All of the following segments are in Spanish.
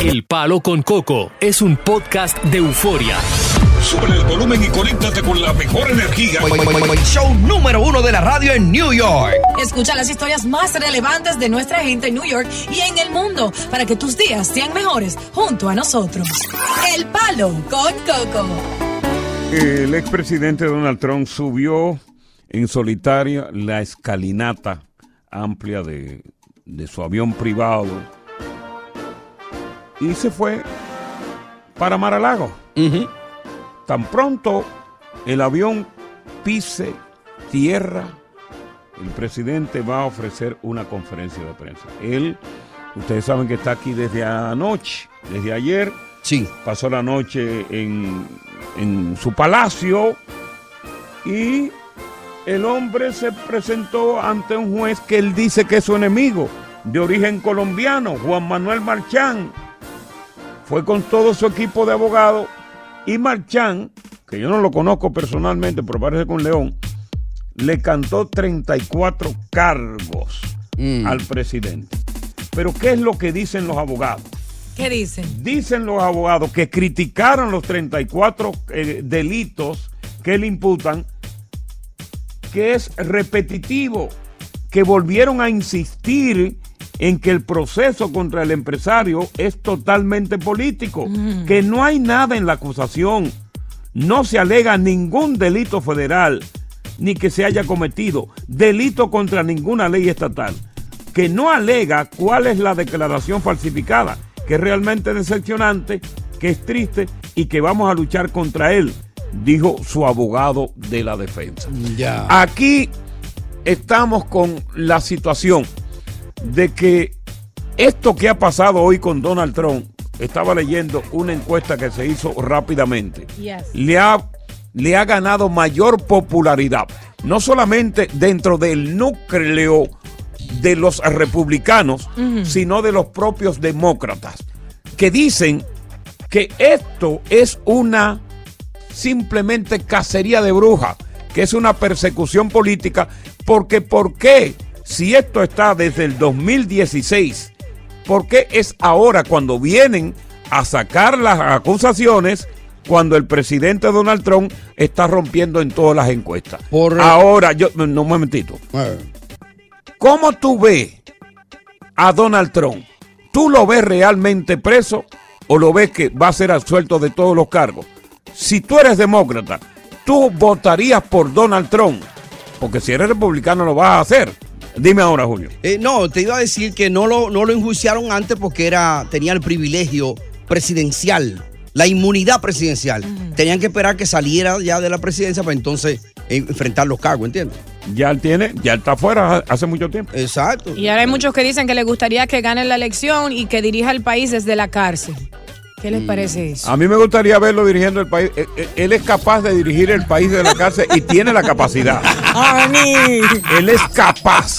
El Palo con Coco es un podcast de euforia. Sube el volumen y conéctate con la mejor energía. Show número uno de la radio en New York. Escucha las historias más relevantes de nuestra gente en New York y en el mundo para que tus días sean mejores junto a nosotros. El Palo con Coco. El expresidente Donald Trump subió en solitaria la escalinata amplia de, de su avión privado y se fue para Mar-a-Lago. Tan pronto el avión pise tierra, el presidente va a ofrecer una conferencia de prensa. Él, ustedes saben que está aquí desde anoche, desde ayer. Sí. Pasó la noche en, en su palacio y el hombre se presentó ante un juez que él dice que es su enemigo, de origen colombiano, Juan Manuel Marchán. Fue con todo su equipo de abogados y Marchán, que yo no lo conozco personalmente, pero parece con León, le cantó 34 cargos al presidente. Pero ¿qué es lo que dicen los abogados? ¿Qué dicen? Dicen los abogados que criticaron los 34 eh, delitos que le imputan, que es repetitivo, que volvieron a insistir en que el proceso contra el empresario es totalmente político, que no hay nada en la acusación, no se alega ningún delito federal, ni que se haya cometido delito contra ninguna ley estatal, que no alega cuál es la declaración falsificada, que es realmente decepcionante, que es triste y que vamos a luchar contra él, dijo su abogado de la defensa. Ya. Aquí estamos con la situación de que esto que ha pasado hoy con Donald Trump, estaba leyendo una encuesta que se hizo rápidamente, le, ha, le ha ganado mayor popularidad, no solamente dentro del núcleo de los republicanos, sino de los propios demócratas, que dicen que esto es una simplemente cacería de brujas, que es una persecución política, porque ¿por qué? Si esto está desde el 2016, ¿por qué es ahora cuando vienen a sacar las acusaciones cuando el presidente Donald Trump está rompiendo en todas las encuestas? Ahora, yo, no un momentito. ¿Cómo tú ves a Donald Trump? ¿Tú lo ves realmente preso o lo ves que va a ser absuelto de todos los cargos? Si tú eres demócrata, tú votarías por Donald Trump, porque si eres republicano lo vas a hacer. Dime ahora, Julio. Eh, no, te iba a decir que no lo, no lo enjuiciaron antes porque era, tenía el privilegio presidencial, la inmunidad presidencial. Tenían que esperar que saliera ya de la presidencia para entonces enfrentar los cargos, ¿entiendes? Ya él tiene, ya él está afuera hace mucho tiempo. Exacto. Y ahora hay muchos que dicen que le gustaría que gane la elección y que dirija el país desde la cárcel. ¿Qué les parece eso? A mí me gustaría verlo dirigiendo el país. Eh, eh, Él es capaz de dirigir el país de la cárcel y tiene la capacidad. Él es capaz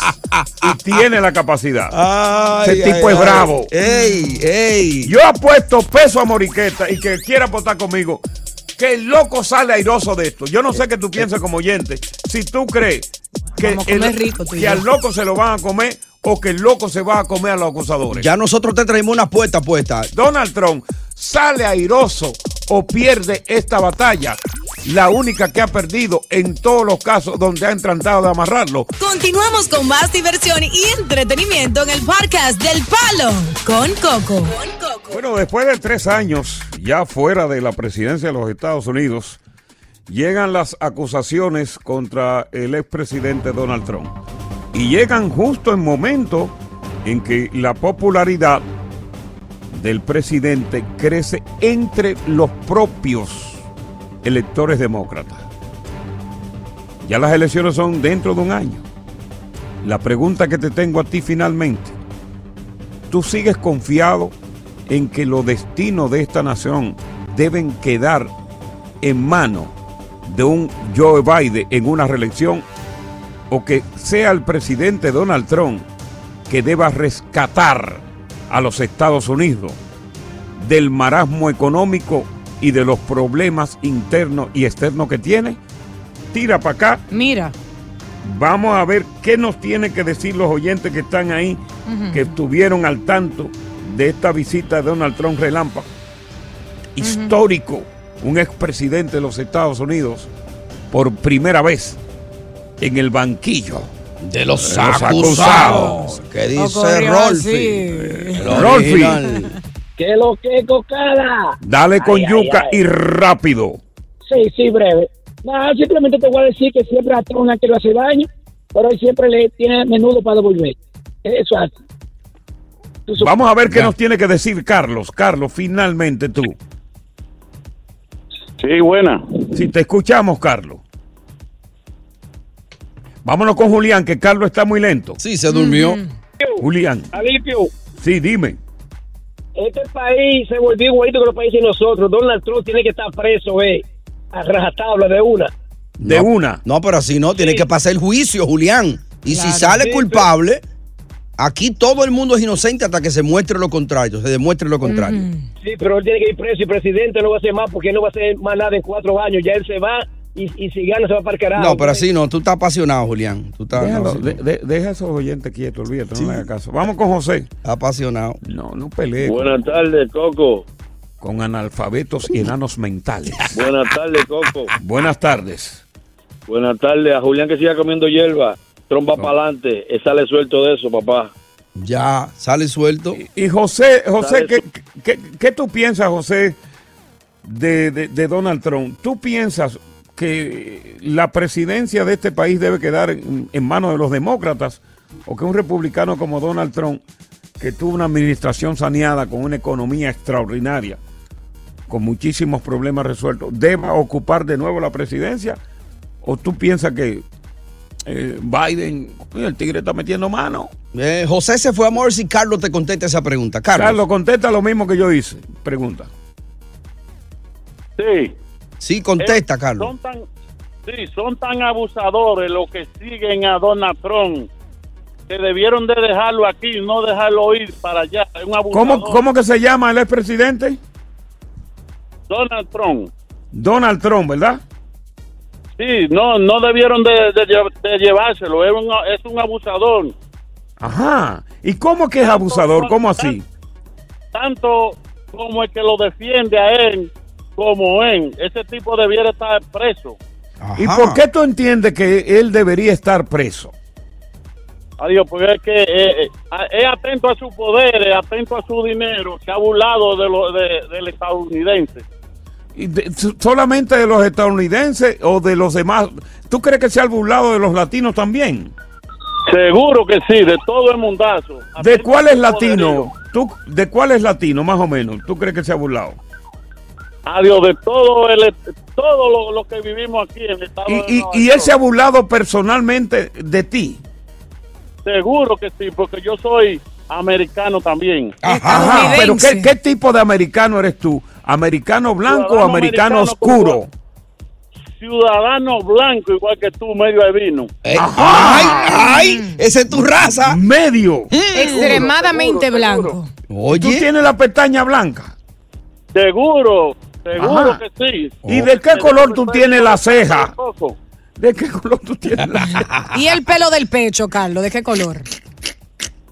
y tiene la capacidad. Ay, Ese ay, tipo es ay. bravo. Ey, ey. Yo apuesto peso a Moriqueta y que quiera apostar conmigo. Que el loco sale airoso de esto. Yo no sé qué tú piensas como oyente. Si tú crees que, rico tú que al loco se lo van a comer o que el loco se va a comer a los acusadores. Ya nosotros te traemos una apuesta puesta. Donald Trump sale airoso o pierde esta batalla. La única que ha perdido en todos los casos donde han tratado de amarrarlo. Continuamos con más diversión y entretenimiento en el podcast del Palo con Coco. Bueno, después de tres años ya fuera de la presidencia de los Estados Unidos, llegan las acusaciones contra el expresidente Donald Trump. Y llegan justo en momento en que la popularidad del presidente crece entre los propios electores demócratas. Ya las elecciones son dentro de un año. La pregunta que te tengo a ti finalmente, ¿tú sigues confiado en que los destinos de esta nación deben quedar en manos de un Joe Biden en una reelección o que sea el presidente Donald Trump que deba rescatar a los Estados Unidos del marasmo económico y de los problemas internos y externos que tiene? Tira para acá. Mira. Vamos a ver qué nos tienen que decir los oyentes que están ahí, que estuvieron al tanto de esta visita de Donald Trump relámpago. Histórico, un expresidente de los Estados Unidos por primera vez en el banquillo de los acusados. ¿Qué dice Ocurrió Rolfi? Rolfi. ¿Qué lo que cocada? Dale con Ay, yuca ay. y rápido. Sí, sí, breve. Nada, simplemente te voy a decir que siempre a Trump que lo hace daño, pero él siempre le tiene menudo para devolver. Eso es así. Vamos a ver qué nos tiene que decir Carlos. Carlos, finalmente tú. Sí, buena. Si te escuchamos, Carlos. Vámonos con Julián, que Carlos está muy lento. Sí, se durmió. Julián. Alipio, Sí, dime. este país se volvió igualito que los países de nosotros. Donald Trump tiene que estar preso, eh, a rajatabla de una. De No, una. No, pero así no, tiene que pasar el juicio, Julián. Y si sale Sí, culpable, aquí todo el mundo es inocente hasta que se muestre lo contrario, se demuestre lo contrario. Sí, pero él tiene que ir preso y presidente no va a hacer más porque él no va a hacer más nada en cuatro años. Ya él se va y, y si gana se va para el carajo. No, pero así no, tú estás apasionado, Julián. Tú estás Déjalo, no, sí, de- de- deja a esos oyentes quietos, olvídate, no me hagas caso. Vamos con José. apasionado. No, no pelee. Buenas tardes, Coco. Con analfabetos y enanos mentales. Buenas tardes, Coco. Buenas tardes. Buenas tardes. A Julián que siga comiendo hierba. Trompa para adelante. Sale suelto de eso, papá. Ya, sale suelto. Y José, José, ¿qué, qué, qué tú piensas, José, de, de- de Donald Trump? ¿Tú piensas que la presidencia de este país debe quedar en, en manos de los demócratas o que un republicano como Donald Trump, que tuvo una administración saneada con una economía extraordinaria, con muchísimos problemas resueltos, deba ocupar de nuevo la presidencia? ¿O tú piensas que eh, Biden, el tigre está metiendo mano? Eh, José se fue a mover si Carlos te contesta esa pregunta. Carlos. Carlos, contesta lo mismo que yo hice. Pregunta. Sí. Sí, contesta, Eh, Carlos. Son tan, sí, son tan abusadores los que siguen a Donald Trump que debieron de dejarlo aquí y no dejarlo ir para allá. Es un abusador. ¿Cómo, ¿Cómo que se llama el expresidente? Donald Trump. Donald Trump, ¿verdad? Sí, no, no debieron de, de de llevárselo. Es un, es un abusador. Ajá. ¿Y cómo que es abusador? ¿Cómo así? Tanto como el que lo defiende a él como él. Ese tipo debiera estar preso. ¿Y por qué tú entiendes que él debería estar preso? Adiós, porque es que eh, eh, es atento a su poder, es atento a su dinero, se ha burlado de lo, de- del estadounidense. ¿Y de- so- ¿Solamente de los estadounidenses o de los demás? ¿Tú crees que se ha burlado de los latinos también? Seguro que sí, de todo el mundazo. ¿De cuál es latino? ¿Tú, ¿De cuál es latino, más o menos? ¿Tú crees que se ha burlado? Adiós de todo el todo lo, lo que vivimos aquí en el estado de Y, y, Nueva y él se ha burlado personalmente de ti. Seguro que sí, porque yo soy americano también. Ajá, pero ¿qué, qué tipo de americano eres tú? ¿Americano blanco o americano americano oscuro? Ciudadano blanco igual que tú, medio de vino. ¡Ay, ay! Esa es tu raza. Medio. Extremadamente blanco. ¿Tú tienes la pestaña blanca? Seguro, seguro Ajá. que sí. ¿Y de qué color tú tienes la ceja? ¿De qué color tú tienes la ceja? ¿Y el pelo del pecho, Carlos? ¿De qué color?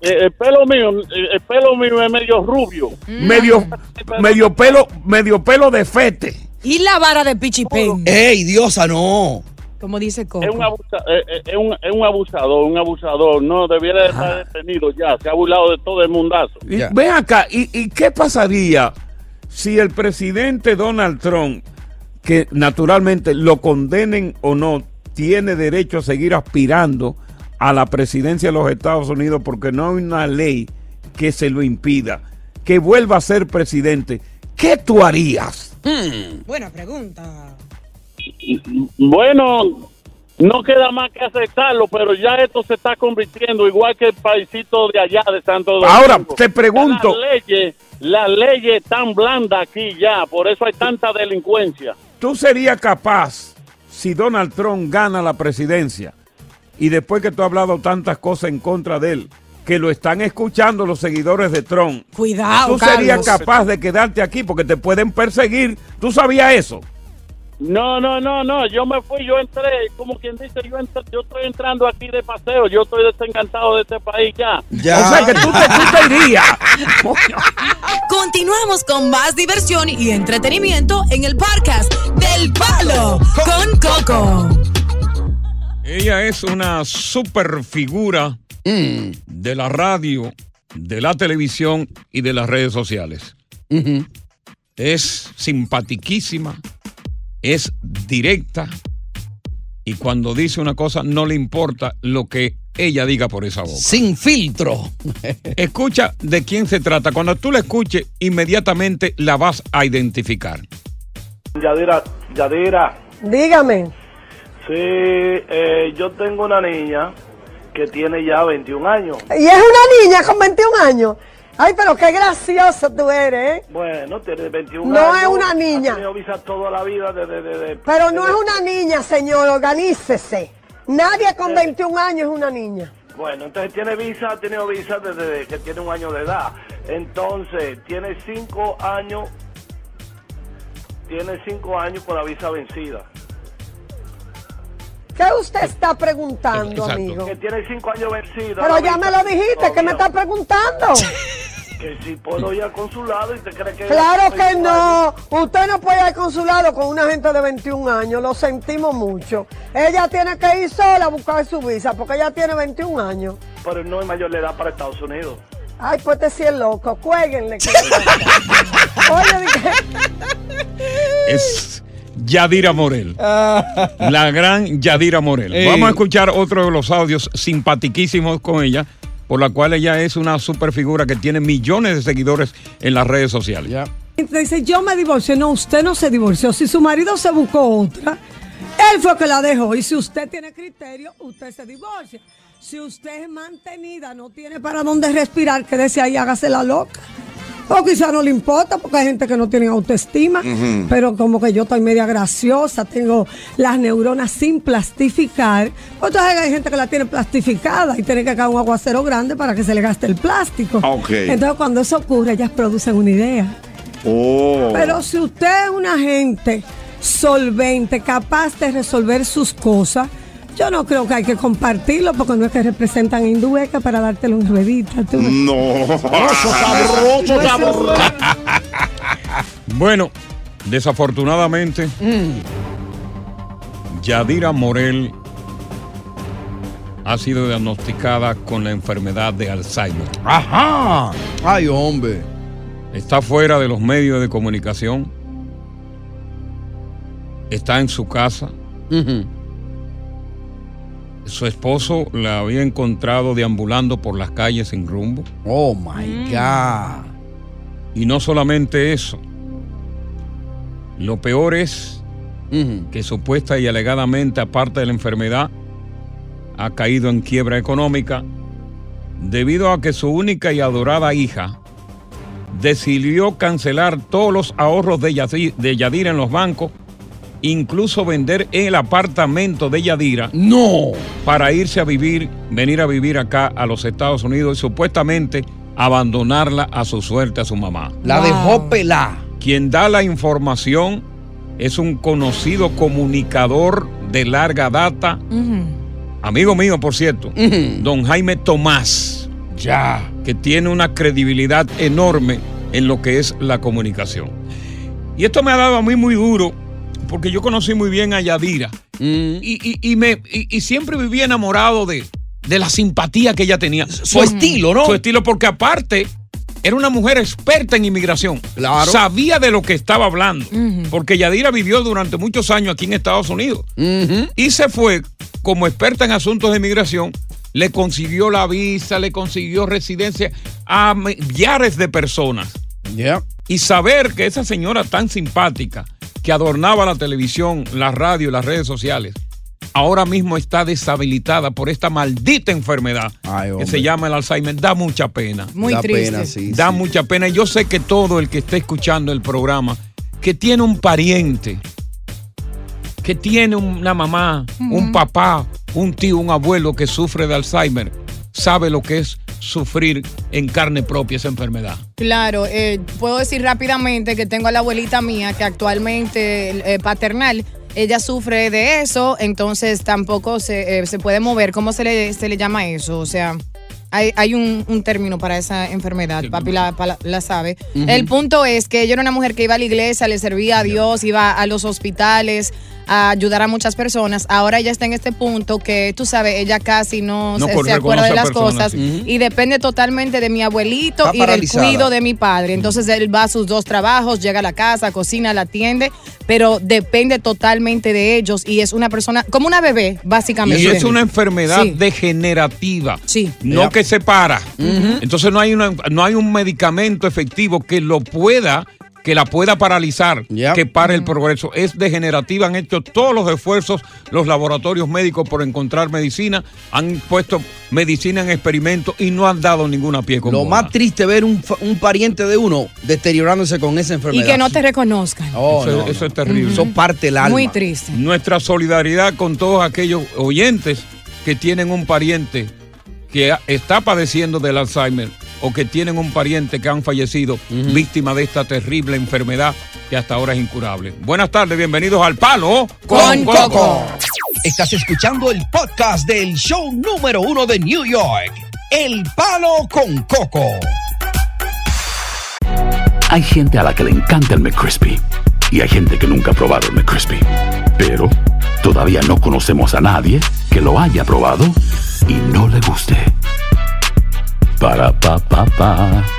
Eh, el pelo mío, eh, el pelo mío es medio rubio. Medio, medio pelo, medio pelo de fete. ¿Y la vara de Pichipen? ¡Ey, diosa, no! Como dice Coco. Es un, abusa- eh, eh, es, un, es un abusador, un abusador. No, debiera de estar detenido ya. Se ha burlado de todo el mundazo. Y ven acá, ¿y, y qué pasaría si el presidente Donald Trump, que naturalmente lo condenen o no, tiene derecho a seguir aspirando a la presidencia de los Estados Unidos porque no hay una ley que se lo impida, que vuelva a ser presidente? ¿Qué tú harías? Buena pregunta. Bueno, no queda más que aceptarlo, pero ya esto se está convirtiendo igual que el paisito de allá de Santo Domingo. Ahora, te pregunto- Las leyes, las leyes tan blandas aquí ya, por eso hay tanta delincuencia. ¿Tú serías capaz, si Donald Trump gana la presidencia, y después que tú has hablado tantas cosas en contra de él, que lo están escuchando los seguidores de Trump, Cuidado, tú serías Carlos. capaz de quedarte aquí porque te pueden perseguir? ¿Tú sabías eso? No, no, no, no, yo me fui, yo entré, como quien dice, yo, entré- yo estoy entrando aquí de paseo, yo estoy desencantado de este país ya. O sea que tú te, tú te irías. Continuamos con más diversión y entretenimiento en el podcast del Palo con Coco. Ella es una super figura de la radio, de la televisión y de las redes sociales. Es simpatiquísima, es directa y cuando dice una cosa no le importa lo que ella diga por esa boca. Sin filtro. Escucha de quién se trata. Cuando tú la escuches, inmediatamente la vas a identificar. Yadira, Yadira, Dígame. sí, eh, yo tengo una niña que tiene ya 21 años. Y es una niña con 21 años. Ay, pero qué gracioso tú eres, ¿eh? Bueno, tiene 21 No años. es una niña. Visa toda la vida de... de, de- de- Pero no de- es una niña, señor, organícese. Nadie con 21 años es una niña. Bueno, entonces tiene visa, ha tenido visa desde que tiene un año de edad. Entonces, tiene 5 años, tiene 5 años por la visa vencida. ¿Qué usted está preguntando, Exacto. amigo? Que tiene 5 años vencida. Pero ya visa me lo dijiste, ¿qué me está preguntando? Que si puedo ir al consulado y te crees que... Claro que no. Usted no puede ir al consulado con una gente de 21 años. Lo sentimos mucho. Ella tiene que ir sola a buscar su visa porque ella tiene 21 años. Pero no es mayor de edad para Estados Unidos. Ay, pues te sí es loco. Cuélguenle. que- Oye, dije- Es Yadira Morel. La gran Yadira Morel. Ey. Vamos a escuchar otro de los audios simpatiquísimos con ella, por la cual ella es una super figura que tiene millones de seguidores en las redes sociales. Dice, yo me divorcié. No, usted no se divorció. Si su marido se buscó otra, él fue que la dejó. Y si usted tiene criterio, usted se divorcia. Si usted es mantenida, no tiene para dónde respirar, quédese ahí, hágase la loca. O quizá no le importa porque hay gente que no tiene autoestima, pero como que yo estoy media graciosa, tengo las neuronas sin plastificar. Pues Entonces hay gente que la tiene plastificada y tiene que caer un aguacero grande para que se le gaste el plástico. Entonces cuando eso ocurre, ellas producen una idea. Oh. Pero si usted es una gente solvente, capaz de resolver sus cosas, yo no creo que hay que compartirlo porque no es que representan hindueca para dártelo en ruedita. tú. No. Sabroso, sabroso, sabroso. Bueno, desafortunadamente, Yadira Morel ha sido diagnosticada con la enfermedad de Alzheimer. Ajá. Ay, hombre. Está fuera de los medios de comunicación. Está en su casa. Su esposo la había encontrado deambulando por las calles sin rumbo. Oh my God. Y no solamente eso. Lo peor es que supuesta y alegadamente, aparte de la enfermedad, ha caído en quiebra económica debido a que su única y adorada hija decidió cancelar todos los ahorros de Yadira, de Yadira en los bancos, incluso vender el apartamento de Yadira. No. Para irse a vivir, venir a vivir acá a los Estados Unidos y supuestamente abandonarla a su suerte a su mamá. La dejó pelar. Quien da la información es un conocido comunicador de larga data, amigo mío, por cierto, don Jaime Tomás. Ya. Que tiene una credibilidad enorme en lo que es la comunicación. Y esto me ha dado a mí muy duro, porque yo conocí muy bien a Yadira. Y, y- y me, y, y siempre viví enamorado de, de la simpatía que ella tenía. Su estilo, ¿no? Su estilo, porque aparte era una mujer experta en inmigración. Claro. Sabía de lo que estaba hablando. Porque Yadira vivió durante muchos años aquí en Estados Unidos. Y se fue como experta en asuntos de inmigración. Le consiguió la visa, le consiguió residencia a millares de personas. Y saber que esa señora tan simpática que adornaba la televisión, la radio y las redes sociales, ahora mismo está deshabilitada por esta maldita enfermedad que se llama el Alzheimer, da mucha pena. Muy Da triste. pena, sí, da sí. mucha pena. Y yo sé que todo el que esté escuchando el programa, que tiene un pariente, que tiene una mamá, un papá, un tío, un abuelo que sufre de Alzheimer, sabe lo que es sufrir en carne propia esa enfermedad. Claro, eh, puedo decir rápidamente que tengo a la abuelita mía que actualmente eh, paternal, ella sufre de eso, entonces tampoco se, eh, se puede mover. ¿Cómo se le, se le llama eso? O sea, hay, hay un, un término para esa enfermedad, papi la, sabe. El punto es que ella era una mujer que iba a la iglesia, le servía a Dios, iba a los hospitales a ayudar a muchas personas. Ahora ella está en este punto que, tú sabes, ella casi no, No se, acuerda de las personas, cosas sí. y depende totalmente de mi abuelito Está y del cuido de mi padre. Entonces él va a sus dos trabajos, llega a la casa, cocina, la atiende, pero depende totalmente de ellos y es una persona como una bebé, básicamente. Y es una enfermedad Sí. degenerativa. Sí. No que se para. Entonces no hay, una- no hay un medicamento efectivo que lo pueda, que la pueda paralizar, que pare el progreso. Es degenerativa. Han hecho todos los esfuerzos los laboratorios médicos por encontrar medicina. Han puesto medicina en experimentos y no han dado ninguna pie con Lo más triste ver un, pariente de uno deteriorándose con esa Y enfermedad. que no te reconozcan. Oh, eso, no, eso no. es terrible. Eso parte el alma. Muy triste. Nuestra solidaridad con todos aquellos oyentes que tienen un pariente que está padeciendo del Alzheimer o que tienen un pariente que han fallecido víctima de esta terrible enfermedad que hasta ahora es incurable. Buenas tardes, bienvenidos al Palo Con Coco. Estás escuchando el podcast del show número uno de New York. El Palo con Coco. Hay gente a la que le encanta el McCrispy y hay gente que nunca ha probado el McCrispy. Pero todavía no conocemos a nadie que lo haya probado y no le guste. Para pa pa pa.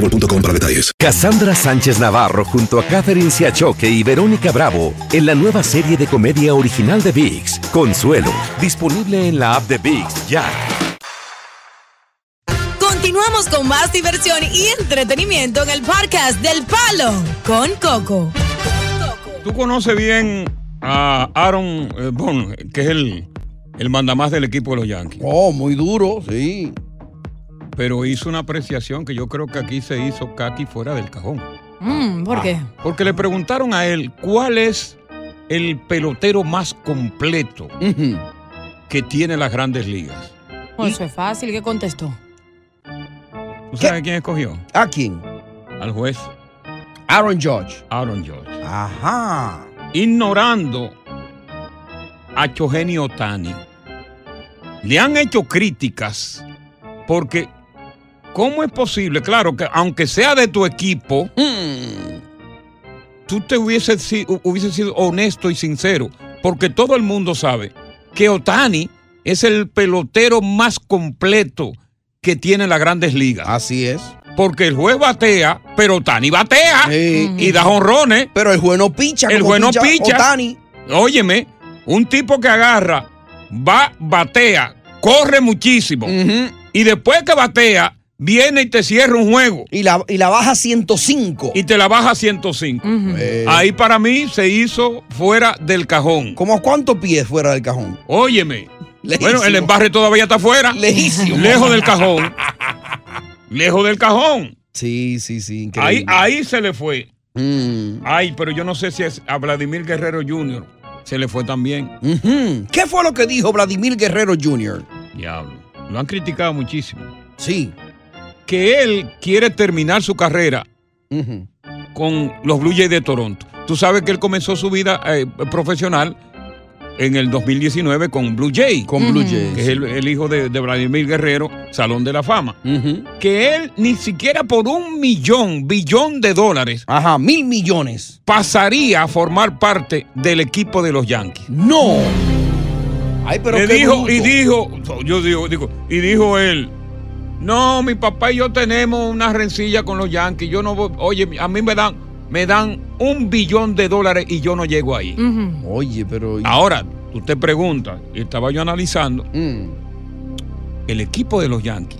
boostmobile.com para detalles. Cassandra Sánchez Navarro junto a Catherine Siachoque y Verónica Bravo en la nueva serie de comedia original de VIX, Consuelo, disponible en la app de VIX ya. Continuamos con más diversión y entretenimiento en el podcast del Palo con Coco. Tú conoces bien a Aaron eh, Bond, que es el, el mandamás del equipo de los Yankees. Oh, muy duro, sí. Pero hizo una apreciación que yo creo que aquí se hizo Kaki fuera del cajón. Mm, ¿Por qué? Porque le preguntaron a él cuál es el pelotero más completo que tiene las grandes ligas. Oh, eso es fácil. ¿Qué contestó? ¿Tú sabes quién escogió? ¿A quién? Al juez. Aaron George. Aaron George. Ajá. Ignorando a Choheni Otani. Le han hecho críticas porque ¿cómo es posible? Claro que aunque sea de tu equipo, tú te hubieses, hubieses sido honesto y sincero, porque todo el mundo sabe que Otani es el pelotero más completo que tiene las grandes ligas. Así es. Porque el juez batea, pero Otani batea y da honrones. Pero el juez no picha. El juez no picha. Ohtani. Óyeme, un tipo que agarra, va, batea, corre muchísimo. Y después que batea, viene y te cierra un juego. Y la, y la baja 105. Y te la baja 105. Ahí para mí se hizo fuera del cajón. ¿Cómo a cuántos pies fuera del cajón? Óyeme. Lejísimo. Bueno, el embarre todavía está fuera. Lejísimo. Lejos del cajón. Lejos del cajón. Sí, sí, sí. Ahí, Increíble. ahí se le fue. Mm. Ay, pero yo no sé si es a Vladimir Guerrero Jr. se le fue también. ¿Qué fue lo que dijo Vladimir Guerrero Jr.? Diablo. Lo han criticado muchísimo. Sí. Que él quiere terminar su carrera con los Blue Jays de Toronto. Tú sabes que él comenzó su vida eh, profesional en el 2019 con Blue Jay. Con Blue Jays. Que es el, el hijo de, de Vladimir Guerrero, Salón de la Fama. Que él ni siquiera por un millón, billón de dólares. Ajá, mil millones. Pasaría a formar parte del equipo de los Yankees. No. Ay, pero Le qué dijo, bruto. y dijo, yo digo, digo, y dijo él, no, mi papá y yo tenemos una rencilla con los Yankees. Yo no voy, oye, a mí me dan, me dan un billón de dólares y yo no llego ahí. Oye, pero. Ahora, tú te preguntas, y estaba yo analizando, Mm. el equipo de los Yankees,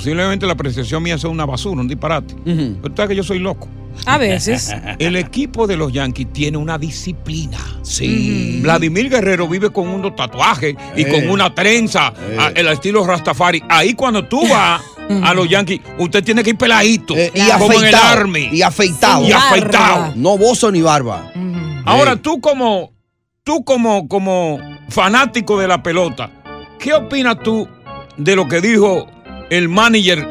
posiblemente la apreciación mía sea una basura, un disparate. Pero tú sabes que yo soy loco. A veces. El equipo de los Yankees tiene una disciplina. Sí. Vladimir Guerrero vive con unos tatuajes y Eh. con una trenza, Eh. a- el estilo Rastafari. Ahí cuando tú vas a los Yankees, usted tiene que ir peladito. Eh, y como en el afeitado. Army. Y afeitado. Y afeitado. No bozo ni barba. Ahora tú como, tú como, como fanático de la pelota, ¿qué opinas tú de lo que dijo el manager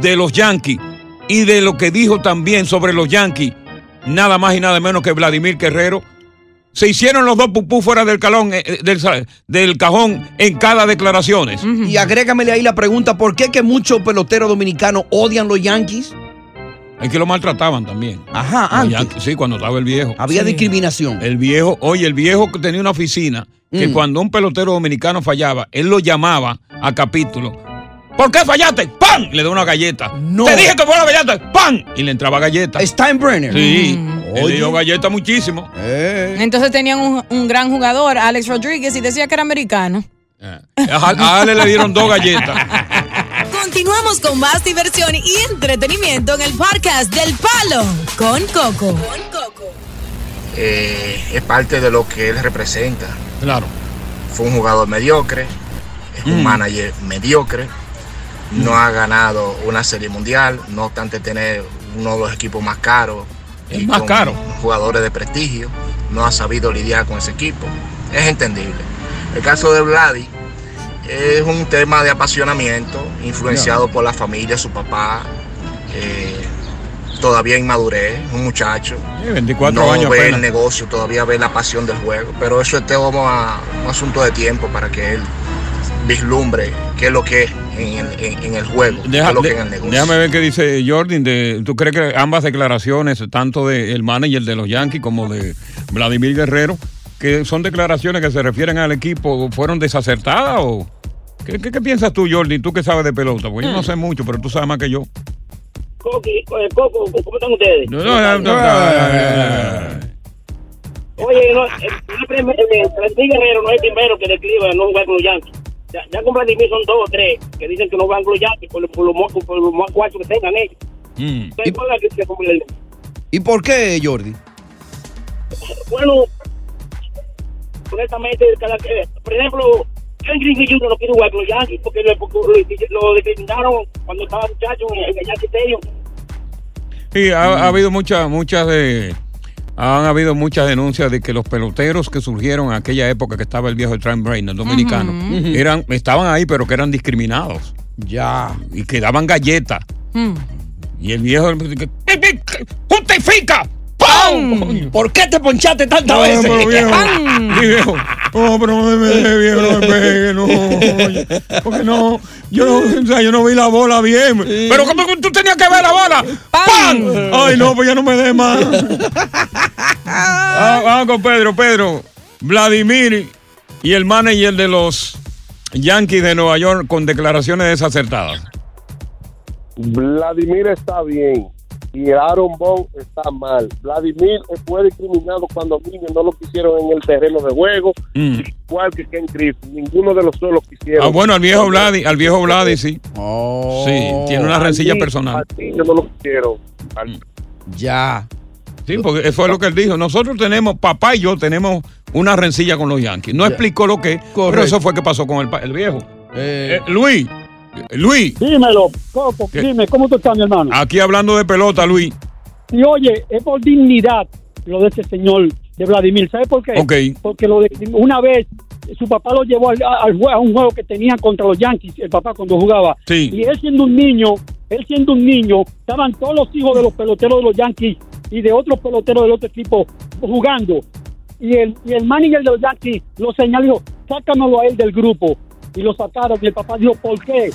de los Yankees y de lo que dijo también sobre los Yankees, nada más y nada menos que Vladimir Guerrero? Se hicieron los dos pupú fuera del, calón, eh, eh, del, del cajón en cada declaraciones. Y agrégamele ahí la pregunta: ¿por qué que muchos peloteros dominicanos odian los Yankees? Es que lo maltrataban también. Ajá, Los antes. Yankees, sí, cuando estaba el viejo. Había discriminación. El viejo, oye, el viejo que tenía una oficina que Mm. cuando un pelotero dominicano fallaba, él lo llamaba a capítulo. ¿Por qué fallaste? ¡Pam! Le da una galleta. No. Te dije que fuera galleta. ¡Pam! Y le entraba galleta. Steinbrenner. Sí. Mm. Le dio galleta muchísimo. Eh. Entonces tenían un, un gran jugador, Alex Rodríguez, y decía que era americano. A Ale le dieron dos galletas. Continuamos con más diversión y entretenimiento en el podcast del Palo con Coco. eh, es parte de lo que él representa. Claro. Fue un jugador mediocre, es un Mm. manager mediocre, no ha ganado una serie mundial, no obstante tener uno de los equipos más caros. Y más con caro. Jugadores de prestigio, no ha sabido lidiar con ese equipo. Es entendible. El caso de Vladi es un tema de apasionamiento, influenciado por la familia, su papá, eh, todavía inmadurez, un muchacho. Sí, 24 no años ve apenas. el negocio, todavía ve la pasión del juego. Pero eso es a- un asunto de tiempo para que él vislumbre qué es lo que es en el, en- en el juego, qué Deja- es lo que de- es en el negocio. déjame ver qué dice Jordan. De, ¿Tú crees que ambas declaraciones, tanto del manager de los Yankees como de Vladimir Guerrero, que son declaraciones que se refieren al equipo, fueron desacertadas o qué, qué- qué piensas tú, Jordan? Tú que sabes de pelota, porque yo no sé mucho, pero tú sabes más que yo. Coqui, eh, Coco, ¿cómo están ustedes? No, no, no, no, no. Oye, no, el, el, primer- el, Vladimir Guerrero no es el primero que decliva no jugar con los Yankees. Ya, ya con Vladimir son dos o tres que dicen que no van los Yankees por, por, lo, por los más cuartos que tengan ellos. Mm. Entonces, ¿cuál es la crítica como le- ¿Y por qué, Jordi? Bueno, honestamente, cada, eh, por ejemplo, Ken Griffey Jr. no quiere jugar con los Yankees porque lo, lo, lo discriminaron cuando estaba muchacho en, en el Yankee Stadium. Sí, ha, ha habido muchas, muchas de. Han habido muchas denuncias de que los peloteros que surgieron en aquella época que estaba el viejo Trent Brain, el dominicano, eran, estaban ahí, pero que eran discriminados. Ya. Y que daban galletas. Mm. Y el viejo justifica. ¡Pam! ¿Por qué te ponchaste tantas No, veces? pero viejo, viejo. No, pero no me pegue, viejo, no me pegue, no. Porque no, Yo no, o sea, yo no vi la bola bien. Pero ¿cómo que tú tenías que ver la bola? ¡Pam! Ay, no, pues ya no me dé más. Ah, vamos con Pedro. Pedro, Vladimir y el manager de los Yankees de Nueva York con declaraciones desacertadas. Vladimir está bien y Aaron Bond está mal. Vladimir fue discriminado cuando niños no lo quisieron en el terreno de juego, Mm. igual que Ken Griffey. Ninguno de los dos lo quisieron. Ah, bueno, al viejo Vladi, al viejo Vladi, sí. Sí, tiene una rencilla personal. al niño no lo quisieron. Ya. Sí, porque fue lo que él dijo. Nosotros tenemos, papá y yo tenemos una rencilla con los Yankees. No explicó lo que, pero eso fue que pasó con el, pa- el viejo. Eh, eh, Luis, Dímelo, Coco, dime, ¿cómo tú estás, mi hermano? aquí hablando de pelota, Luis. Y oye, es por dignidad lo de ese señor de Vladimir. ¿Sabes por qué? Ok. Porque lo de, una vez su papá lo llevó al, al a un juego que tenían contra los Yankees, el papá cuando jugaba. Sí. Y él siendo un niño, él siendo un niño, estaban todos los hijos de los peloteros de los Yankees y de otros peloteros del otro equipo jugando. Y el, y el manager de los Yankees lo señaló, sácamelo a él del grupo. Y lo sacaron y el papá dijo, ¿por qué?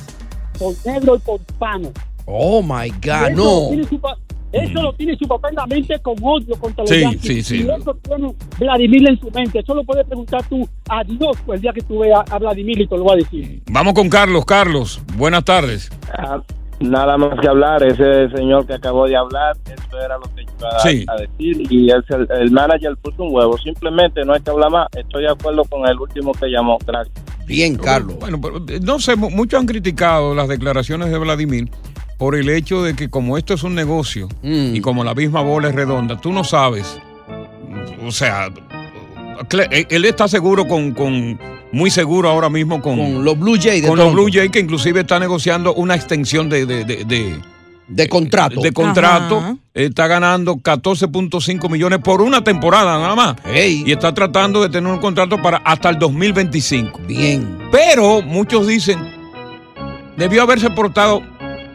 Por negro y por hispano. Oh my God, Eso no. lo tiene su pa- Eso lo tiene su papá en la mente con odio contra los Sí, Yankees. sí, sí. Y eso tiene Vladimir en su mente. Eso lo puedes preguntar tú a Dios pues, el día que tú veas a Vladimir y te lo va a decir. Vamos con Carlos. Carlos, buenas tardes. Ah, Nada más que hablar, ese señor que acabó de hablar, eso era lo que yo iba a, Sí. a decir. Y el, el manager puso un huevo. Simplemente no hay que hablar más. Estoy de acuerdo con el último que llamó. Gracias. Bien, Carlos. Bueno, pero, eh, no sé, mu- muchos han criticado las declaraciones de Vladimir por el hecho de que como esto es un negocio y como la misma bola es redonda, tú no sabes. O sea, él está seguro con, con- muy seguro ahora mismo con, Con los Blue Jays de con los. Blue Jays que inclusive está negociando una extensión de, de, de- de- De contrato. de contrato. Ajá. Está ganando 14.5 millones por una temporada nada más. Y está tratando de tener un contrato para hasta el 2025. Bien. Pero muchos dicen, debió haberse portado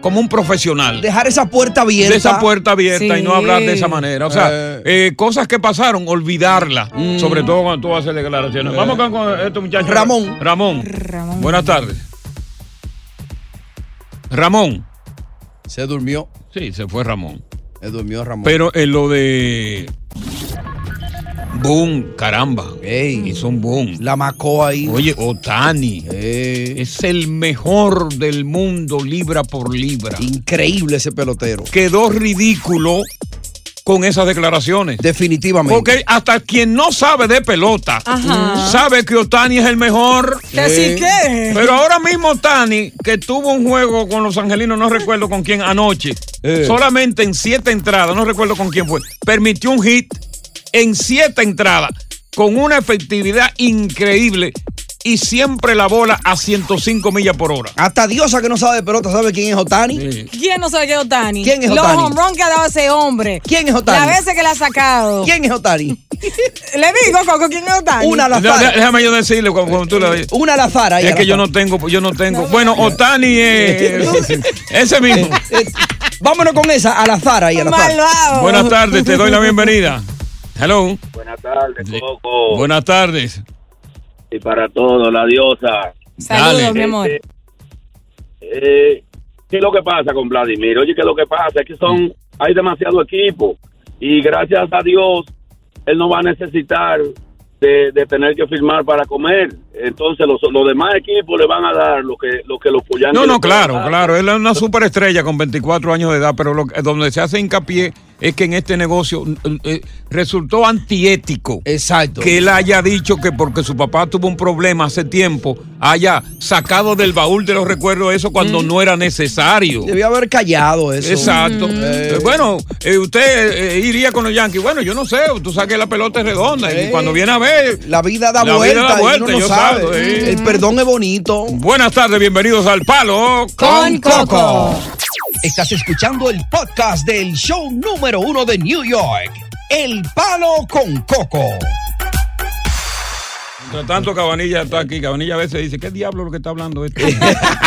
como un profesional. Dejar esa puerta abierta. De esa puerta abierta y no hablar de esa manera. O sea, Eh. eh, cosas que pasaron, olvidarla. Mm. Sobre todo cuando tú haces declaraciones. Eh. Vamos con, con estos muchachos. Ramón. Ramón. Buenas tardes. Ramón. Se durmió. Sí, se fue Ramón. Se durmió Ramón. Pero en lo de. Boom, caramba. Hizo un boom. La macó ahí. Oye, Otani. Es el mejor del mundo libra por libra. Increíble ese pelotero. Quedó ridículo con esas declaraciones. Definitivamente. Porque hasta quien no sabe de pelota Ajá. sabe que Otani es el mejor. ¿Que sí qué? Pero ahora mismo Otani, que tuvo un juego con los angelinos, no recuerdo con quién anoche, Eh. solamente en siete entradas, no recuerdo con quién fue, permitió un hit en siete entradas con una efectividad increíble y siempre la bola a 105 millas por hora. Hasta Diosa que no sabe de pelota sabe quién es Otani. ¿Quién no sabe qué es Otani? ¿Quién es Los Otani? home run que ha dado ese hombre. ¿Quién es Otani? Las veces que le ha sacado. ¿Quién es Otani? Le digo, Coco, ¿quién es Otani? Una al Deja- azar. Déjame yo decirle cuando, cuando tú le Una al azar ahí. Es que yo no tengo, yo no tengo. Bueno, Otani es ese mismo. Eh, Vámonos con esa, al azar ahí, al azar. Malvado. Buenas tardes, te doy la bienvenida. Hello. Buenas tardes, Coco. Buenas tardes. Y para todos, la diosa. Saludos, Dale. mi amor. Este, eh, ¿Qué es lo que pasa con Vladimir? Oye, ¿qué es lo que pasa? Es que son, hay demasiado equipo. Y gracias a Dios, él no va a necesitar de, de tener que firmar para comer. Entonces, los, los demás equipos le van a dar lo que, lo que los Puyantes No, no, claro, claro. Él es una superestrella con 24 años de edad, pero lo, que- donde se hace hincapié es que en este negocio eh, resultó antiético. Exacto. Que él haya dicho que porque su papá tuvo un problema hace tiempo, haya sacado del baúl de los recuerdos eso cuando no era necesario. Debió haber callado eso. Exacto. Eh, Eh, bueno, eh, usted eh, iría con los Yankees. Bueno, yo no sé, tú sabes que la pelota es redonda y cuando viene a ver. La vida da La vida vuelta. da y vuelta, uno no yo sabe. El perdón es bonito. Buenas tardes, bienvenidos al Palo Con Coco. Estás escuchando el podcast del show número uno de New York. El Palo con Coco. Mientras tanto, Cabanilla está aquí. Cabanilla a veces dice, ¿qué diablo es lo que está hablando este?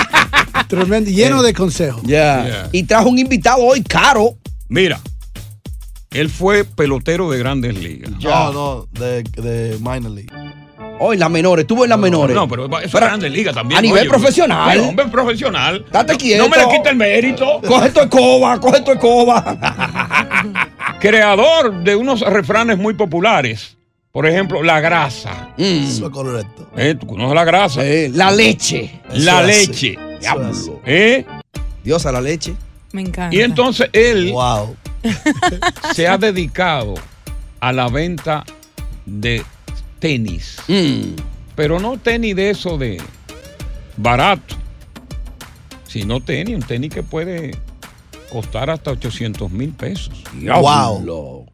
Tremendo, lleno de consejos. Ya. Yeah. Y trajo un invitado hoy caro. Mira, él fue pelotero de grandes ligas. No, no, de, de minor league. Oh, en las menores, estuvo en las menores. No, pero eso es grande liga también. A nivel oye, profesional. Pero, hombre profesional. Date No- quieto. No me le quita el mérito. Coge tu escoba, coge tu escoba. Creador de unos refranes muy populares. Por ejemplo, la grasa. Eso es correcto. Eh, ¿Tú conoces la grasa? la leche. La Eso leche. ¿Eh? Dios a la leche. Me encanta. Y entonces él Wow. se ha dedicado a la venta de tenis. Mm. Pero no tenis de eso de barato, sino tenis, un tenis que puede costar hasta 800 mil pesos. Wow.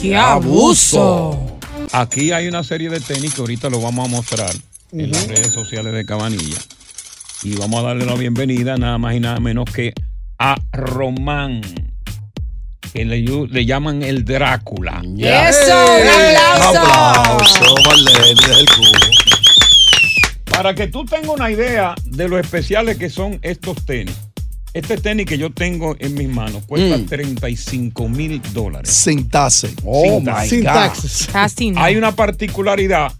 ¡Qué abuso! Aquí hay una serie de tenis que ahorita lo vamos a mostrar en las redes sociales de Cabanilla. Y vamos a darle la bienvenida nada más y nada menos que a Román, que le, llaman el Drácula. ¡Eso! ¡Un aplauso! Aplauso, Marlene, cubo. Para que tú tengas una idea de lo especiales que son estos tenis. Este tenis que yo tengo en mis manos cuesta Mm. 35 mil dólares. Sin tase. Oh, Sin taxes. Sin taxes. Casi no. Hay una particularidad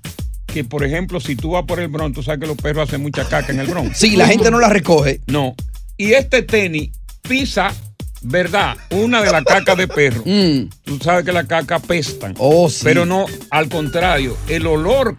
que, por ejemplo, si tú vas por el Bronx, tú sabes que los perros hacen mucha caca en el Bronx. Sí, la gente no la recoge. No. Y este tenis pisa, ¿verdad? Una de las cacas de perro. Mm. Tú sabes que las cacas pestan. Oh, sí. Pero no, al contrario, el olor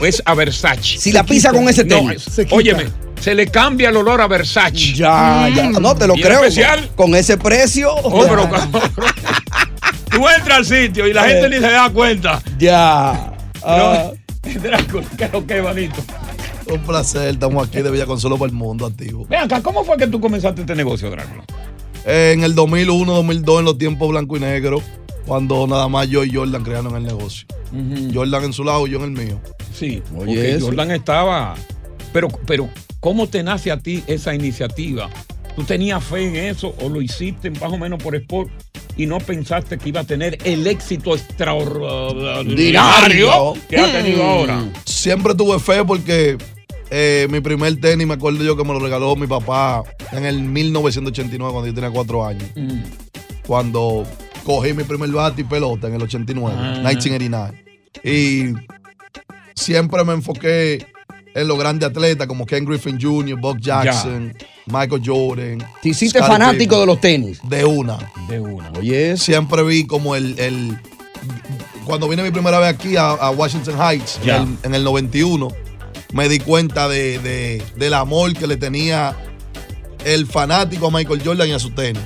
es a Versace. Si la pisa con ese No, tenis. es- óyeme, se le cambia el olor a Versace. Ya, ya. No te lo creo. especial- Con ese precio. Oh, pero tú entras al sitio y la Eh. gente ni se da cuenta. Ya. Ah. No, Drácula, ¿qué es lo que es, bonito? Un placer, estamos aquí de Villa Consuelo para el mundo activo. Ven acá, ¿cómo fue que tú comenzaste este negocio, Drácula? Eh, En el 2001, 2002, en los tiempos blanco y negro, cuando nada más yo y Jordan crearon el negocio. Jordan en su lado y yo en el mío. Sí, Oye, porque eso. Jordan estaba. Pero, pero, ¿cómo te nace a ti esa iniciativa? ¿Tú tenías fe en eso o lo hiciste más o menos por sport y no pensaste que iba a tener el éxito extraordinario que ha tenido Mm. ahora? Siempre tuve fe porque eh, mi primer tenis, me acuerdo yo que me lo regaló mi papá en el 1989, cuando yo tenía cuatro años. Mm. Cuando cogí mi primer bate y pelota en el 89, Ah. 1989. Y siempre me enfoqué en los grandes atletas como Ken Griffin Jr., Bob Jackson, Michael Jordan. Te hiciste fanático de los tenis. De una. De una. Oye, Siempre vi como el. el- cuando vine mi primera vez aquí a, a Washington Heights, en, el, en el 91, me di cuenta de, de- del amor que le tenía el fanático a Michael Jordan y a su tenis.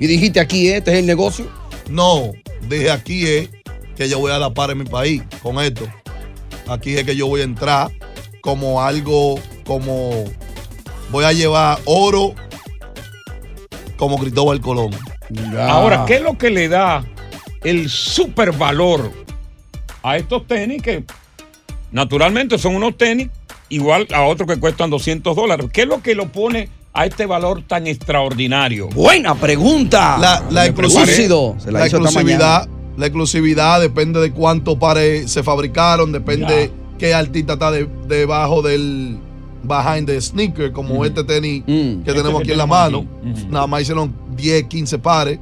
Y dijiste aquí, este es el negocio. No, dije aquí es que yo voy a la par en mi país con esto. Aquí es que yo voy a entrar como algo, como voy a llevar oro como Cristóbal Colón. Ahora, ¿qué es lo que le da el super valor a estos tenis que naturalmente son unos tenis igual a otros que cuestan 200 dólares? ¿Qué es lo que lo pone a este valor tan extraordinario? Buena pregunta. La, la exclusividad. Se la exclusividad, la exclusividad depende de cuántos pares se fabricaron, depende qué artista está de- debajo del behind the sneaker, como este tenis que Este tenemos que aquí en la mano. Nada más hicieron 10, 15 pares.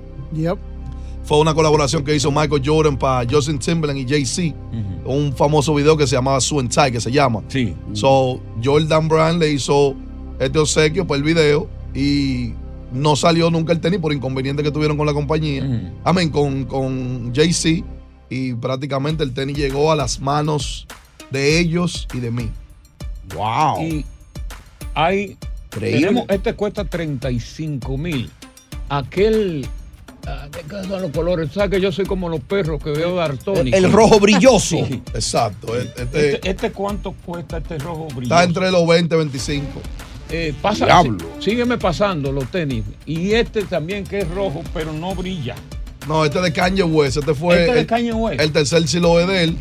Fue una colaboración que hizo Michael Jordan para Justin Timberlake y Jay-Z. Un famoso video que se llamaba Sue and Tie, que se llama. Sí. So, Jordan Brand le hizo este obsequio por el video y no salió nunca el tenis por inconveniente que tuvieron con la compañía. Amén, con, con Jay-Z. Y prácticamente el tenis llegó a las manos de ellos y de mí. Wow. Y hay. Increíble. Tenemos, este cuesta 35 mil. Aquel. Ah, ¿De qué son los colores? ¿Sabes que yo soy como los perros que veo de Artónico? El rojo brilloso. Exacto. Este, Este, este cuánto cuesta este rojo brilloso? está entre los 20 y 25. Eh, pasa, Diablo. sí, sígueme pasando los tenis. Y este también que es rojo, pero no brilla. No, este de Kanye West. Este fue Este de el, Kanye West. el tercer siloe de él.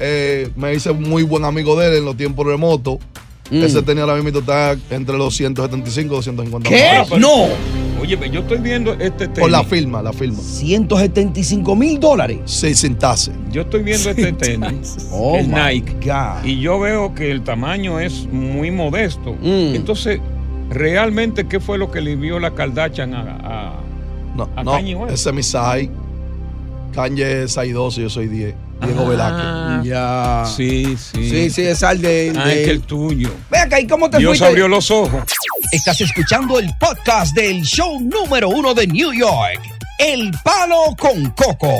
Eh, me hice muy buen amigo de él en los tiempos remotos. Mm. Ese tenía ahora mismo está entre los 175 y 250 ¿Qué? dólares. No. Oye, yo estoy viendo este tenis. Por la firma, la firma. 175 mil dólares. Sí, sin tase. Yo estoy viendo este tenis, Oh, el Nike, God. y yo veo que el tamaño es muy modesto. Mm. Entonces, realmente, ¿qué fue lo que le vio la Kardashian a, a, No, a no, Kanye West? ese es mi size. Kanye es size 12, yo soy 10. Diego Velázquez. Ya. Sí, sí. Sí, sí, es al de. Ah, de- es que el tuyo. Ve acá, ¿y cómo te Dios fuiste? abrió los ojos. Estás escuchando el podcast del show número uno de New York, El Palo con Coco.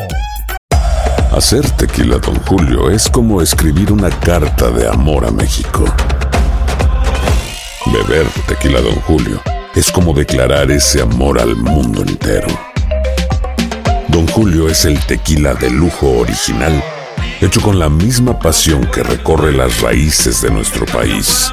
Hacer tequila, Don Julio, es como escribir una carta de amor a México. Beber tequila, Don Julio, es como declarar ese amor al mundo entero. Don Julio es el tequila de lujo original, hecho con la misma pasión que recorre las raíces de nuestro país.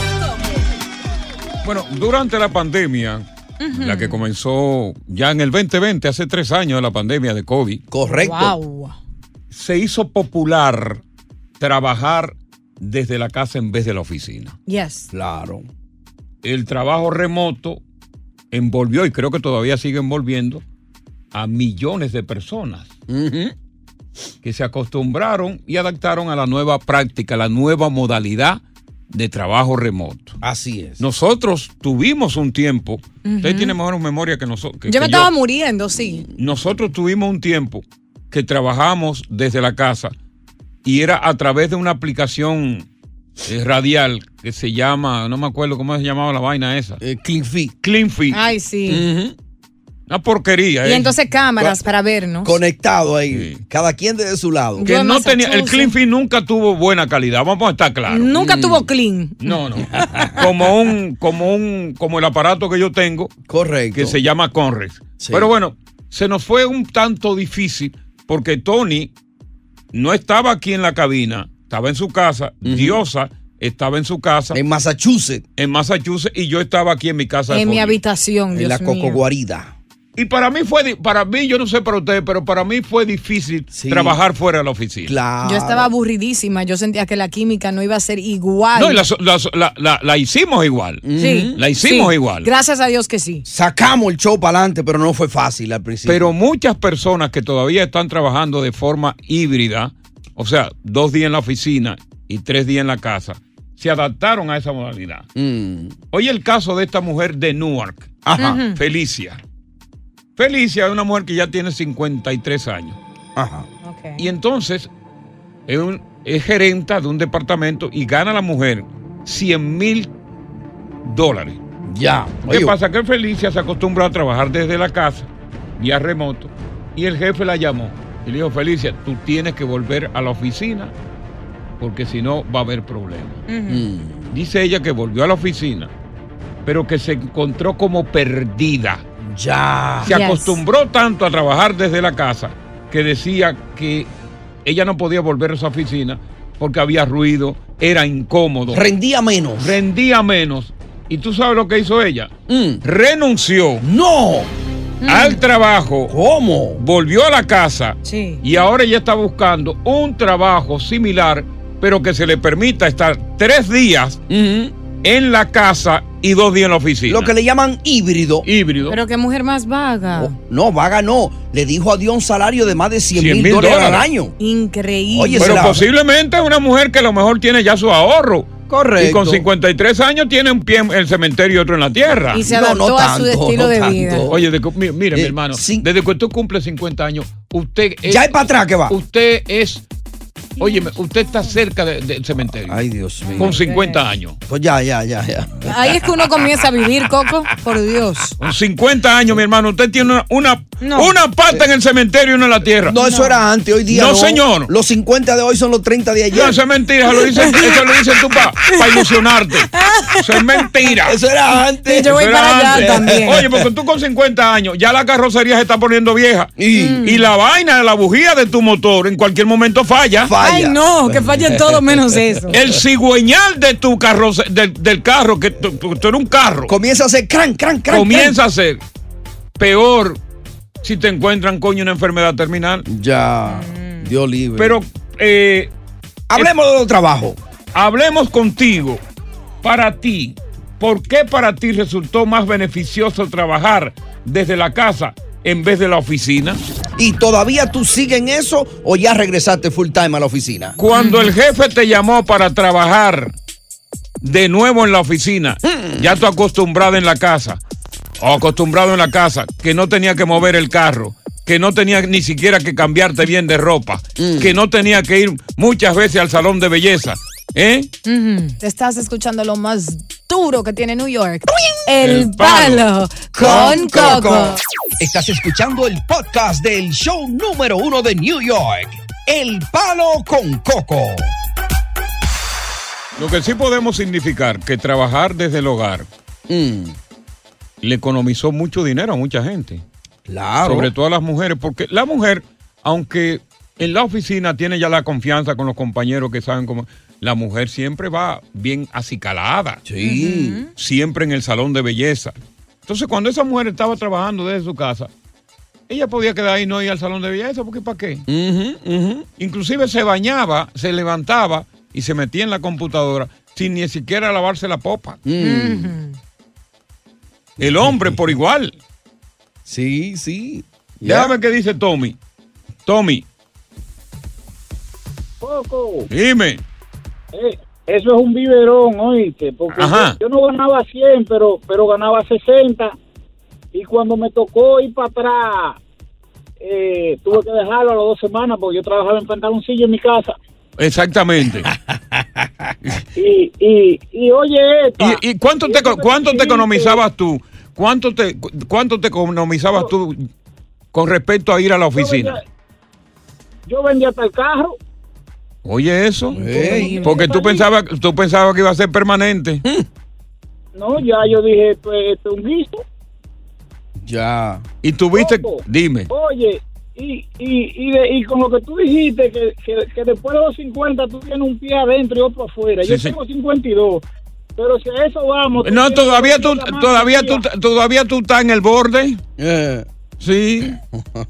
Bueno, durante la pandemia, la que comenzó ya en el 2020, hace tres años de la pandemia de COVID. Correcto. Wow. Se hizo popular trabajar desde la casa en vez de la oficina. Yes. Claro. El trabajo remoto envolvió, y creo que todavía sigue envolviendo, a millones de personas que se acostumbraron y adaptaron a la nueva práctica, la nueva modalidad de trabajo remoto. Así es. Nosotros tuvimos un tiempo, usted Ujú. tiene mejor memoria que nosotros. Yo me estaba muriendo, sí. Nosotros tuvimos un tiempo que trabajamos desde la casa y era a través de una aplicación eh, radial que se llama, no me acuerdo cómo se llamaba la vaina esa. Clean Feed. Clean Feed. Ay, sí. Una porquería. Y ¿eh? entonces cámaras para vernos. Conectado ahí. Cada quien desde su lado. que no tenía, el Clean Feed nunca tuvo buena calidad, vamos a estar claros. Nunca tuvo clean. No, no. como un, como un, como el aparato que yo tengo. Correcto. Que se llama Conrex. Sí. Pero bueno, se nos fue un tanto difícil porque Tony no estaba aquí en la cabina, estaba en su casa, Diosa estaba en su casa. En Massachusetts. En Massachusetts y yo estaba aquí en mi casa. de En mi habitación, Dios mío. Guarida. Y para mí fue, para mí, yo no sé para ustedes, pero para mí fue difícil trabajar fuera de la oficina. Yo estaba aburridísima. Yo sentía que la química no iba a ser igual. No, y la, la- la- la- la hicimos igual. Sí. La hicimos Sí. igual. Gracias a Dios que sí. Sacamos el show para adelante, pero no fue fácil al principio. Pero muchas personas que todavía están trabajando de forma híbrida, o sea, dos días en la oficina y tres días en la casa, se adaptaron a esa modalidad. Oye el caso de esta mujer de Newark, Ajá. Felicia. Felicia es una mujer que ya tiene 53 años. Ajá. Y entonces es, un- es gerenta de un departamento y gana la mujer 100 mil dólares. Ya. ¿Qué Oye, pasa? Que Felicia se acostumbró a trabajar desde la casa, vía remoto, y el jefe la llamó y le dijo, Felicia, tú tienes que volver a la oficina porque si no va a haber problemas. Mm. Dice ella que volvió a la oficina, pero que se encontró como perdida. Ya. Se acostumbró tanto a trabajar desde la casa que decía que ella no podía volver a esa oficina porque había ruido, era incómodo. Rendía menos. Rendía menos. ¿Y tú sabes lo que hizo ella? Renunció. Mm. ¡No! Al trabajo. ¿Cómo? Volvió a la casa. Sí. Y ahora ella está buscando un trabajo similar, pero que se le permita estar tres días en la casa y dos días en la oficina. Lo que le llaman híbrido. Híbrido. Pero qué mujer más vaga. No, vaga no. Le dijo a Dios un salario de más de 100 mil 100,000 dólares al año. Increíble. Oye, pero la- posiblemente una mujer que a lo mejor tiene ya su ahorro. Correcto. Y con 53 años tiene un pie en el cementerio y otro en la tierra. Y se adaptó a su estilo de vida. Oye, de- mi- mire, mi Eh, hermano, desde que usted cumple 50 años, usted es. Ya es para atrás que va. Usted es. Óyeme, usted está cerca de- del cementerio. Ay, Dios mío. Con 50 años. Pues ya, ya, ya, ya. Ahí es que uno comienza a vivir, Coco, por Dios. Con 50 años, mi hermano, usted tiene una, una, No. Una pata en el cementerio y una en la tierra. No, eso era antes, hoy día No, no. señor. Los 50 de hoy son los 30 de ayer. No, eso es mentira, eso lo dicen, eso lo dicen tú para ilusionarte. Eso es mentira. Eso era antes. Yo voy Eso era para allá antes. también. Oye, porque tú con 50 años, ya la carrocería se está poniendo vieja. Y, la vaina de la bujía de tu motor en cualquier momento falla. Ay, no, que falle todo menos eso. El cigüeñal de tu carro, del, del carro, que tú, tú- tú eres un carro. Comienza a hacer cran, cran, cran. Comienza a ser peor si te encuentran, coño, una enfermedad terminal. Ya, Dios libre. Pero, eh, Hablemos de los trabajos. Hablemos contigo. Para ti, ¿por qué para ti resultó más beneficioso trabajar desde la casa en vez de la oficina? ¿Y todavía tú sigues en eso o ya regresaste full time a la oficina? Cuando el jefe te llamó para trabajar de nuevo en la oficina, ya tú acostumbrado en la casa, o acostumbrado en la casa, que no tenía que mover el carro, que no tenía ni siquiera que cambiarte bien de ropa, que no tenía que ir muchas veces al salón de belleza, ¿eh? Te estás escuchando lo más duro que tiene New York. El, El palo con Coco. Estás escuchando el podcast del show número uno de New York, El Palo con Coco. Lo que sí podemos significar que trabajar desde el hogar le economizó mucho dinero a mucha gente. Claro. Sobre todo a las mujeres, porque la mujer, aunque en la oficina tiene ya la confianza con los compañeros que saben cómo, la mujer siempre va bien acicalada. Sí. Siempre en el salón de belleza. Entonces, cuando esa mujer estaba trabajando desde su casa, ella podía quedar ahí y no ir al salón de belleza, porque ¿para qué? Inclusive se bañaba, se levantaba y se metía en la computadora sin ni siquiera lavarse la popa. El hombre por igual. Sí, sí. Déjame qué dice Tommy. Tommy, Coco, dime. Eh, eso es un biberón, oíste, porque Ajá. yo, yo no ganaba 100, pero, pero ganaba 60. Y cuando me tocó ir para atrás, eh, tuve que dejarlo a las dos semanas porque yo trabajaba en pantaloncillo en mi casa. Exactamente. Y, y, y oye, esta, ¿Y, y cuánto te, cuánto te economizabas tú? ¿Cuánto te, cuánto te economizabas tú con respecto a ir a la oficina? Yo vendía hasta el carro. Oye, eso. Porque tú pensabas, tú pensabas que iba a ser permanente. No, ya yo dije, pues, esto es un guiso. Ya. Y tuviste, dime. Oye, y, y, y, de- y con lo que tú dijiste, que, que, que después de los 50 tú tienes un pie adentro y otro afuera. Sí, Yo sí. tengo 52. Pero si a eso vamos. No, todavía tú, todavía tú, todavía tú estás en el borde. Sí.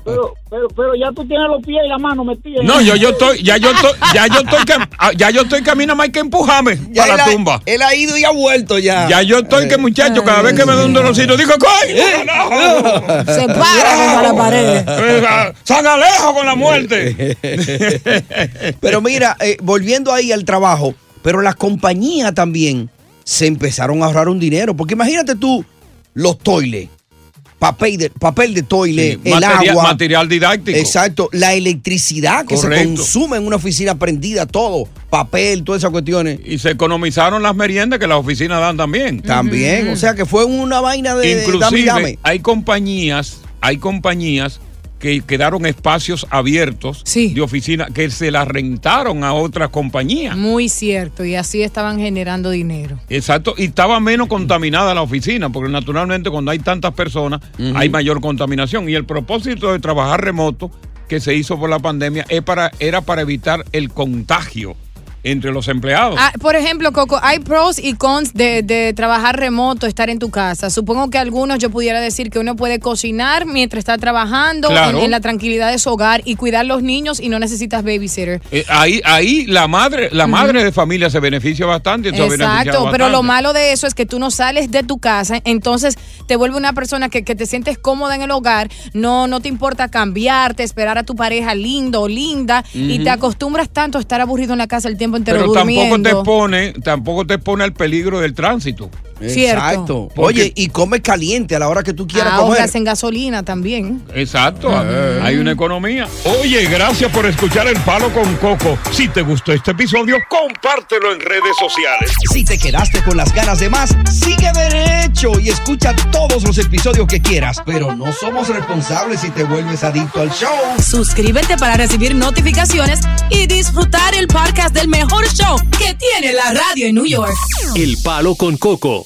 Pero, pero, pero ya tú tienes los pies y la mano metidas. No, yo, yo estoy, ya yo estoy, ya yo estoy, ah, ya yo estoy camino, más hay que empujarme Ya para la ha- tumba. Él ha ido y ha vuelto ya. Ya yo estoy que muchacho, cada vez que me da un dolorcito, digo, ¡coy! Se para contra la pared. ¡San Alejo con la muerte! Pero mira, eh, volviendo ahí al trabajo, pero las compañías también se empezaron a ahorrar un dinero. Porque imagínate tú, los toiles, papel de, papel de toile, Sí, el material- agua. material didáctico. Exacto, la electricidad que se consume en una oficina prendida, todo, papel, todas esas cuestiones. Y se economizaron las meriendas que las oficinas dan también. También, o sea que fue una vaina de, dame Inclusive dame. hay compañías, hay compañías que quedaron espacios abiertos de oficina que se las rentaron a otras compañías. Muy cierto, y así estaban generando dinero. Exacto, y estaba menos contaminada la oficina, porque naturalmente cuando hay tantas personas hay mayor contaminación. Y el propósito de trabajar remoto que se hizo por la pandemia es para, era para evitar el contagio entre los empleados. Ah, por ejemplo, Coco, hay pros y cons de, de trabajar remoto, estar en tu casa. Supongo que algunos yo pudiera decir que uno puede cocinar mientras está trabajando Claro. en, en la tranquilidad de su hogar y cuidar los niños y no necesitas babysitter. Eh, ahí, ahí la madre, la Ujú. madre de familia se beneficia bastante. Exacto, pero lo malo de eso es que tú no sales de tu casa, entonces te vuelve una persona que, que te sientes cómoda en el hogar, no, no te importa cambiarte, esperar a tu pareja lindo o linda y te acostumbras tanto a estar aburrido en la casa el tiempo entero Pero tampoco durmiendo. te pone, tampoco te pone al peligro del tránsito. Exacto. Oye, y come caliente a la hora que tú quieras comer. Ahorras en gasolina también. Exacto, Eh. hay una economía. Oye, gracias por escuchar El Palo con Coco. Si te gustó este episodio, compártelo en redes sociales. Si te quedaste con las ganas de más, sigue derecho y escucha todos los episodios que quieras. Pero no somos responsables si te vuelves adicto al show. Suscríbete para recibir notificaciones y disfrutar el podcast del mejor show que tiene la radio en New York. El Palo con Coco